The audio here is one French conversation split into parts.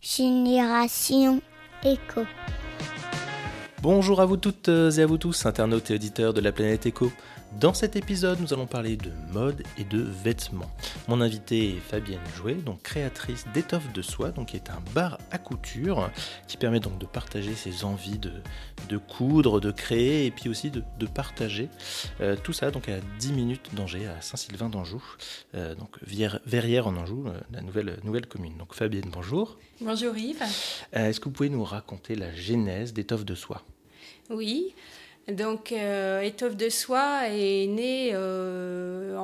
Génération Éco. Bonjour à vous toutes et à vous tous, internautes et auditeurs de la planète Éco. Dans cet épisode, nous allons parler de mode et de vêtements. Mon invité est Fabienne Jouet, donc créatrice d'étoffes de soie, donc qui est un bar à couture qui permet donc de partager ses envies de, de coudre, de créer et puis aussi de, partager euh, tout ça donc à 10 minutes d'Angers, à Saint-Sylvain d'Anjou, euh, donc Verrières en Anjou, euh, la nouvelle, nouvelle commune. Donc Fabienne, bonjour. Bonjour Yves. Est-ce que vous pouvez nous raconter la genèse d'étoffes de soie? Oui. Donc, euh, Étoffe de soie est née euh,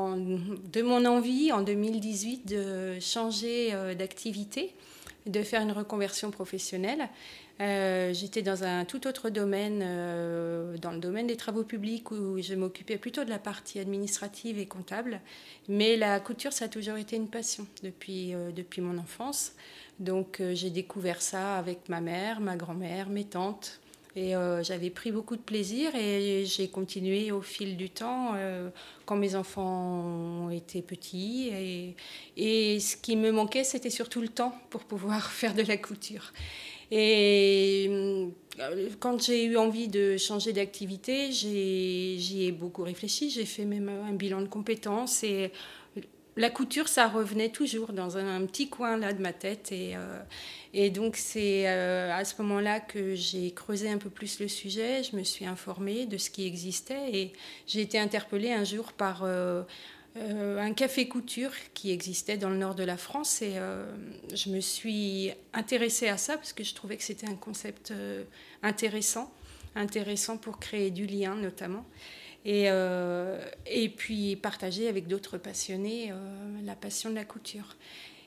de mon envie en 2018 de changer euh, d'activité, de faire une reconversion professionnelle. J'étais dans un tout autre domaine, dans le domaine des travaux publics, où je m'occupais plutôt de la partie administrative et comptable. Mais la couture, ça a toujours été une passion depuis, depuis mon enfance. Donc, j'ai découvert ça avec ma mère, ma grand-mère, mes tantes. Et euh, j'avais pris beaucoup de plaisir et j'ai continué au fil du temps euh, quand mes enfants étaient petits. Et, ce qui me manquait, c'était surtout le temps pour pouvoir faire de la couture. Et euh, quand j'ai eu envie de changer d'activité, j'y ai, ai beaucoup réfléchi. J'ai fait même un bilan de compétences et la couture, ça revenait toujours dans un, petit coin là de ma tête. Et, euh, donc, c'est euh, à ce moment-là que j'ai creusé un peu plus le sujet. Je me suis informée de ce qui existait et j'ai été interpellée un jour par euh, un café couture qui existait dans le nord de la France. Et je me suis intéressée à ça parce que je trouvais que c'était un concept intéressant, intéressant pour créer du lien notamment et, euh, et puis partager avec d'autres passionnés euh, la passion de la couture.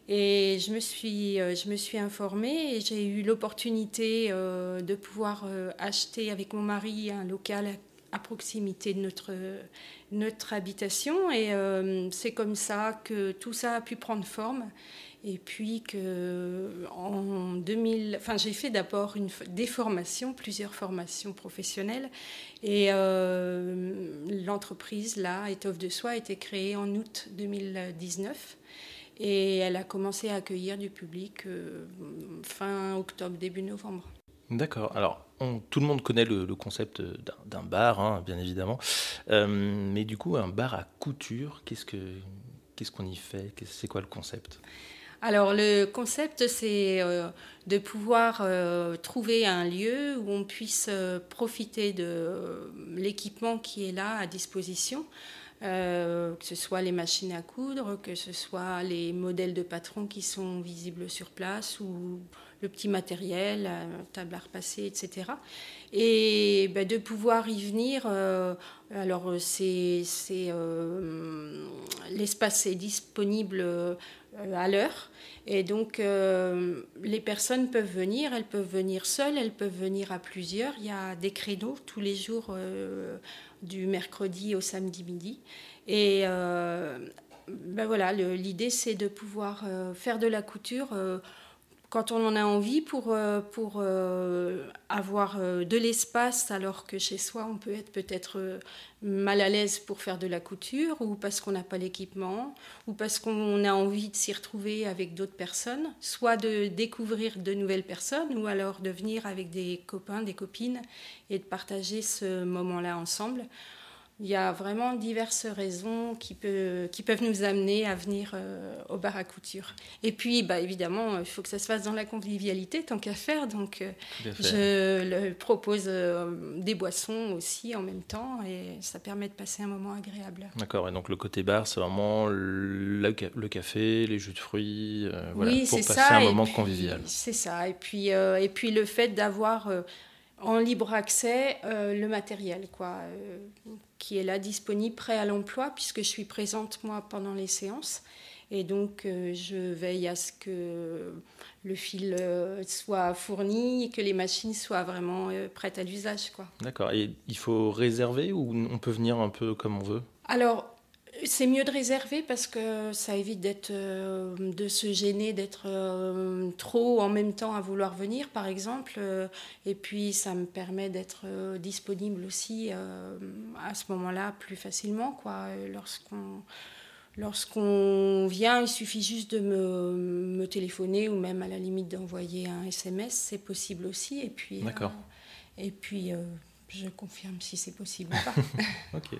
Et je me suis, euh, je me suis informée et j'ai eu l'opportunité de pouvoir acheter avec mon mari un local à, proximité de notre, notre habitation. Et c'est comme ça que tout ça a pu prendre forme. Et puis que en 2000, enfin j'ai fait d'abord une, des formations, plusieurs formations professionnelles, et euh, l'entreprise là, Étoffe de Soie, a été créée en août 2019. Et elle a commencé à accueillir du public euh, fin octobre, début novembre. D'accord. Alors, tout le monde connaît le, concept d'un bar, hein, bien évidemment. Euh, mais du coup, un bar à couture, qu'est-ce qu'on y fait? C'est quoi le concept? Alors le concept, c'est euh, de pouvoir euh, trouver un lieu où on puisse euh, profiter de l'équipement qui est là à disposition. que ce soit les machines à coudre, que ce soit les modèles de patrons qui sont visibles sur place ou le petit matériel, table à repasser, etc. Et ben, de pouvoir y venir, alors c'est, l'espace est disponible euh, à l'heure. Et donc, euh, les personnes peuvent venir, elles peuvent venir seules, elles peuvent venir à plusieurs. Il y a des créneaux tous les jours euh, du mercredi au samedi midi. Et ben voilà, l'idée, c'est de pouvoir faire de la couture quand on en a envie pour, euh, pour euh, avoir euh, de l'espace alors que chez soi on peut être peut-être mal à l'aise pour faire de la couture ou parce qu'on n'a pas l'équipement ou parce qu'on a envie de s'y retrouver avec d'autres personnes, soit de découvrir de nouvelles personnes ou alors de venir avec des copains, des copines et de partager ce moment-là ensemble. Il y a vraiment diverses raisons qui, qui peuvent nous amener à venir euh, au bar à couture. Et puis, bah, évidemment, il faut que ça se fasse dans la convivialité, tant qu'à faire. Donc, euh, je propose euh, des boissons aussi en même temps et ça permet de passer un moment agréable. D'accord. Et donc, le côté bar, c'est vraiment le, café, les jus de fruits, voilà, pour passer un moment convivial. C'est ça. Et puis, et puis, le fait d'avoir en libre accès le matériel, quoi qui est là disponible, prêt à l'emploi, puisque je suis présente moi pendant les séances. Et donc, euh, je veille à ce que le fil euh, soit fourni et que les machines soient vraiment euh, prêtes à l'usage. D'accord. Et il faut réserver ou on peut venir un peu comme on veut? Alors, c'est mieux de réserver parce que ça évite d'être, euh, de se gêner, d'être euh, trop en même temps à vouloir venir, par exemple. Euh, et puis, ça me permet d'être disponible aussi à ce moment-là plus facilement, quoi, lorsqu'on Lorsqu'on vient, il suffit juste de me, me, téléphoner ou même à la limite d'envoyer un SMS, c'est possible aussi. Et puis, D'accord. et puis je confirme si c'est possible ou pas. ok.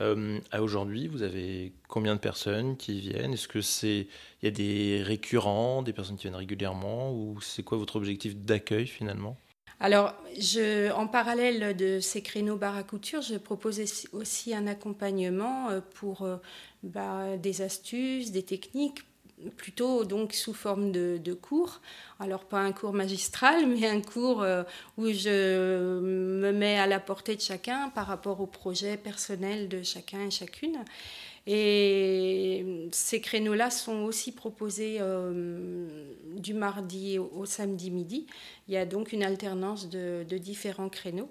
Euh, à aujourd'hui, vous avez combien de personnes qui viennent? Est-ce que c'est il y a des récurrents, des personnes qui viennent régulièrement, ou c'est quoi votre objectif d'accueil finalement? Alors, je, en parallèle de ces créneaux bar à couture, je propose aussi un accompagnement euh, pour euh, bah, des astuces, des techniques plutôt donc sous forme de, cours. Alors pas un cours magistral, mais un cours euh, où je me mets à la portée de chacun par rapport au projet personnel de chacun et chacune. Et ces créneaux-là sont aussi proposés euh, du mardi au, samedi midi. Il y a donc une alternance de différents créneaux.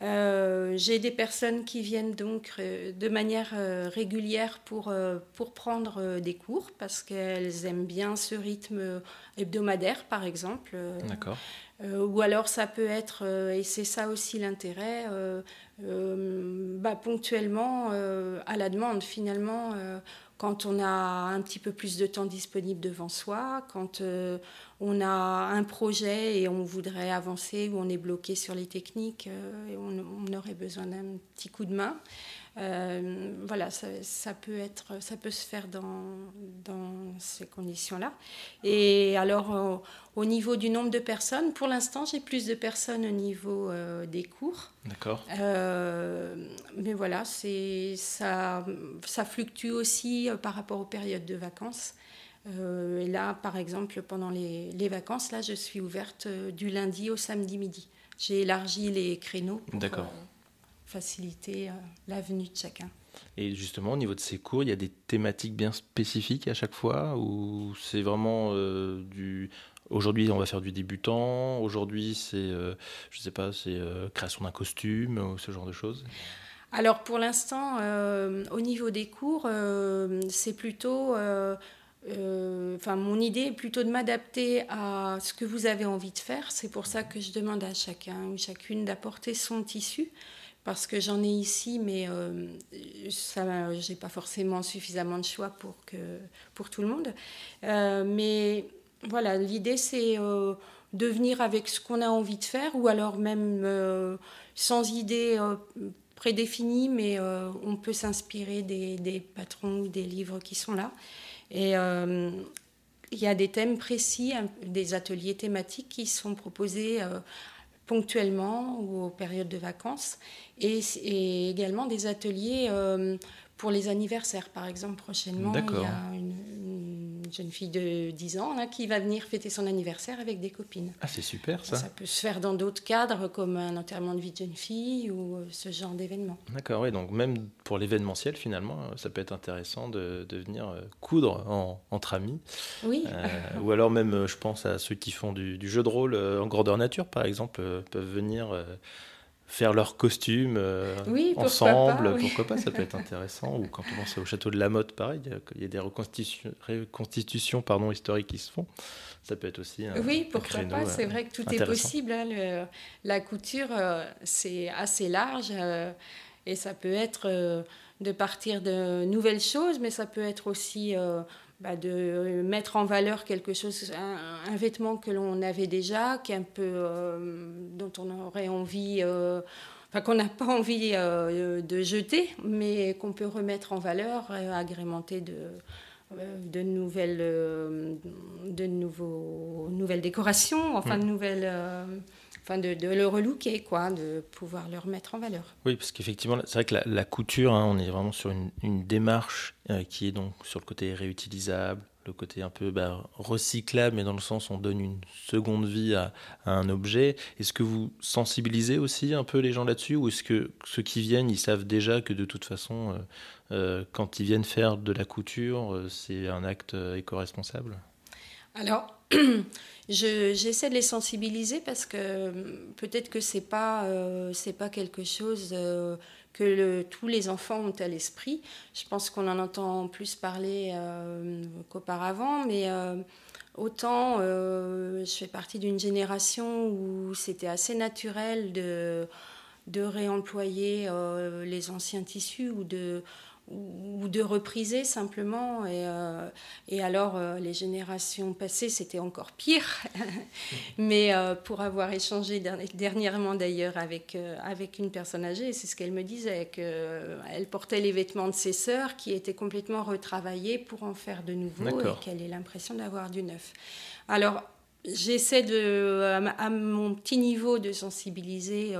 Euh, j'ai des personnes qui viennent donc euh, de manière euh, régulière pour, pour prendre des cours parce qu'elles aiment bien ce rythme hebdomadaire, par exemple. D'accord. ou alors ça peut être, et c'est ça aussi l'intérêt, bah, ponctuellement à la demande finalement quand on a un petit peu plus de temps disponible devant soi, quand euh, on a un projet et on voudrait avancer ou on est bloqué sur les techniques euh, on, aurait besoin d'un petit coup de main. Euh, voilà, ça, peut être, ça peut se faire dans, dans ces conditions-là. Et alors, euh, au niveau du nombre de personnes, pour l'instant, j'ai plus de personnes au niveau euh, des cours. D'accord. mais voilà, c'est, ça, ça fluctue aussi par rapport aux périodes de vacances. et là, par exemple, pendant les, les, vacances, là, je suis ouverte du lundi au samedi midi. J'ai élargi les créneaux. D'accord faciliter euh, la venue de chacun. Et justement, au niveau de ces cours, il y a des thématiques bien spécifiques à chaque fois ou c'est vraiment euh, du. Aujourd'hui, on va faire du débutant. Aujourd'hui, c'est, euh, je sais pas, c'est création d'un costume ou ce genre de choses? Alors, pour l'instant, au niveau des cours, c'est plutôt. Enfin, mon idée est plutôt de m'adapter à ce que vous avez envie de faire. C'est pour ça que je demande à chacun ou chacune d'apporter son tissu parce que j'en ai ici, mais euh, ça, j'ai pas forcément suffisamment de choix pour que pour tout le monde. Euh, mais voilà, l'idée c'est euh, de venir avec ce qu'on a envie de faire, ou alors même euh, sans idée prédéfinie, mais on peut s'inspirer des, des, patrons ou des livres qui sont là. Et il y a des thèmes précis, des ateliers thématiques qui sont proposés ponctuellement ou aux périodes de vacances, et, également des ateliers euh, pour les anniversaires. Par exemple, prochainement, il y a une, jeune fille de 10 ans là, qui va venir fêter son anniversaire avec des copines. Ah, c'est super ça. Ça peut se faire dans d'autres cadres, comme un enterrement de vie de jeune fille ou euh, ce genre d'événement. D'accord, oui, donc même pour l'événementiel, finalement, euh, ça peut être intéressant de, de venir coudre entre amis. Oui. ou alors même, je pense à ceux qui font du, du jeu de rôle en grandeur nature, par exemple, peuvent venir faire leurs costumes euh, ensemble, pourquoi pas, ça peut être intéressant. Ou quand on pense au château de la Motte, pareil, il y a des reconstitutions, pardon, historiques qui se font. Ça peut être aussi un, Oui, pourquoi pas, c'est vrai que tout est possible. Hein, la couture, euh, c'est assez large euh, et ça peut être de partir de nouvelles choses, mais ça peut être aussi bah, de mettre en valeur quelque chose, un, vêtement que l'on avait déjà, qui un peu, euh, dont on aurait envie, euh, enfin qu'on n'a pas envie euh, de jeter, mais qu'on peut remettre en valeur, agrémenter de, de nouvelles, de nouveaux, nouvelles décorations, enfin de nouvelles enfin de, le relooker, quoi, de pouvoir le remettre en valeur. Oui, parce qu'effectivement, c'est vrai que la, couture, hein, on est vraiment sur une, démarche euh, qui est donc sur le côté réutilisable, le côté un peu bah, recyclable, mais dans le sens où on donne une seconde vie à, un objet. Est-ce que vous sensibilisez aussi un peu les gens là-dessus, ou est-ce que ceux qui viennent, ils savent déjà que de toute façon, euh, euh, quand ils viennent faire de la couture, c'est un acte éco-responsable? Alors, j'essaie de les sensibiliser parce que euh, peut-être que c'est pas euh, pas quelque chose euh, que tous les enfants ont à l'esprit. Je pense qu'on en entend plus parler qu'auparavant, mais autant je fais partie d'une génération où c'était assez naturel de de réemployer les anciens tissus ou de ou de repriser simplement. Et, euh, et alors, euh, les générations passées, c'était encore pire. Mais euh, pour avoir échangé dernièrement d'ailleurs avec, avec une personne âgée, c'est ce qu'elle me disait, qu'elle portait les vêtements de ses sœurs qui étaient complètement retravaillés pour en faire de nouveau et qu'elle ait l'impression d'avoir du neuf. Alors, j'essaie de, à, mon petit niveau de sensibiliser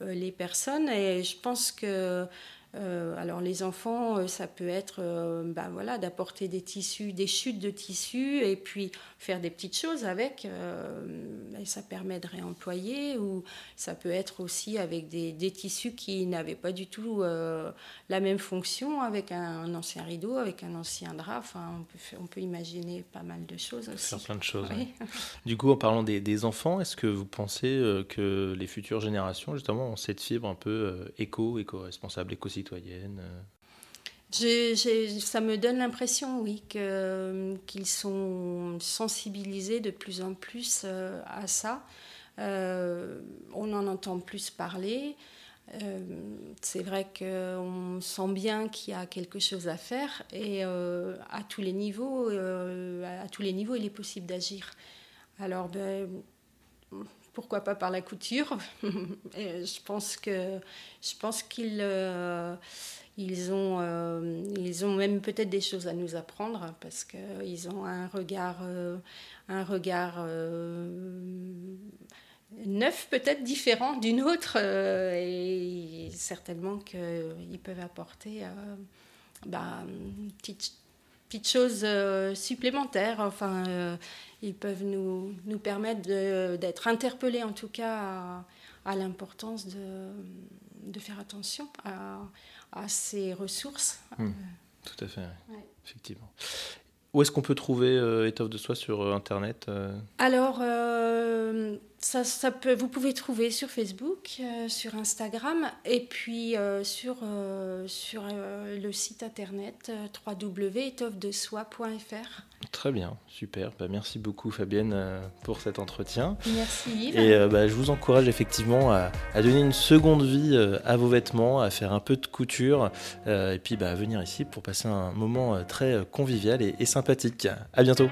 les personnes et je pense que euh, alors les enfants, euh, ça peut être euh, ben voilà, d'apporter des tissus, des chutes de tissus et puis faire des petites choses avec. et ça permet de réemployer ou ça peut être aussi avec des, des tissus qui n'avaient pas du tout la même fonction avec un, ancien rideau, avec un ancien drap. Enfin, on peut, on peut imaginer pas mal de choses aussi. Faire plein de choses. Du coup, en parlant des, des enfants, est-ce que vous pensez que les futures générations justement ont cette fibre un peu éco, éco-responsable, éco-citoyenne euh. ça me donne l'impression, oui, qu'ils sont sensibilisés de plus en plus euh, à ça. Euh, on en entend plus parler. c'est vrai qu'on sent bien qu'il y a quelque chose à faire et à tous les niveaux, à tous les niveaux, il est possible d'agir. Alors, ben, pourquoi pas par la couture. je pense que je pense qu'ils euh, ils ont euh, ils ont même peut-être des choses à nous apprendre parce qu'ils ont un regard euh, un regard neuf peut-être différent d'une autre et certainement qu'ils peuvent apporter bah, une petite euh, supplémentaires. Enfin, ils peuvent nous, nous permettre d'être interpellés en tout cas à, l'importance de, de, faire attention à, à ces ressources. Hmm. tout à fait, effectivement. Où est-ce qu'on peut trouver euh, Étoffe de soie sur Internet Alors, ça, peut, vous pouvez trouver sur Facebook, euh, sur Instagram et puis euh, sur, euh, sur le site internet www.étoffedesoi.fr. Très bien, super. Bah, merci beaucoup Fabienne pour cet entretien. Merci Yves. Et bah, je vous encourage effectivement à, donner une seconde vie à vos vêtements, à faire un peu de couture et puis bah, à venir ici pour passer un moment très convivial et, et sympathique. À bientôt.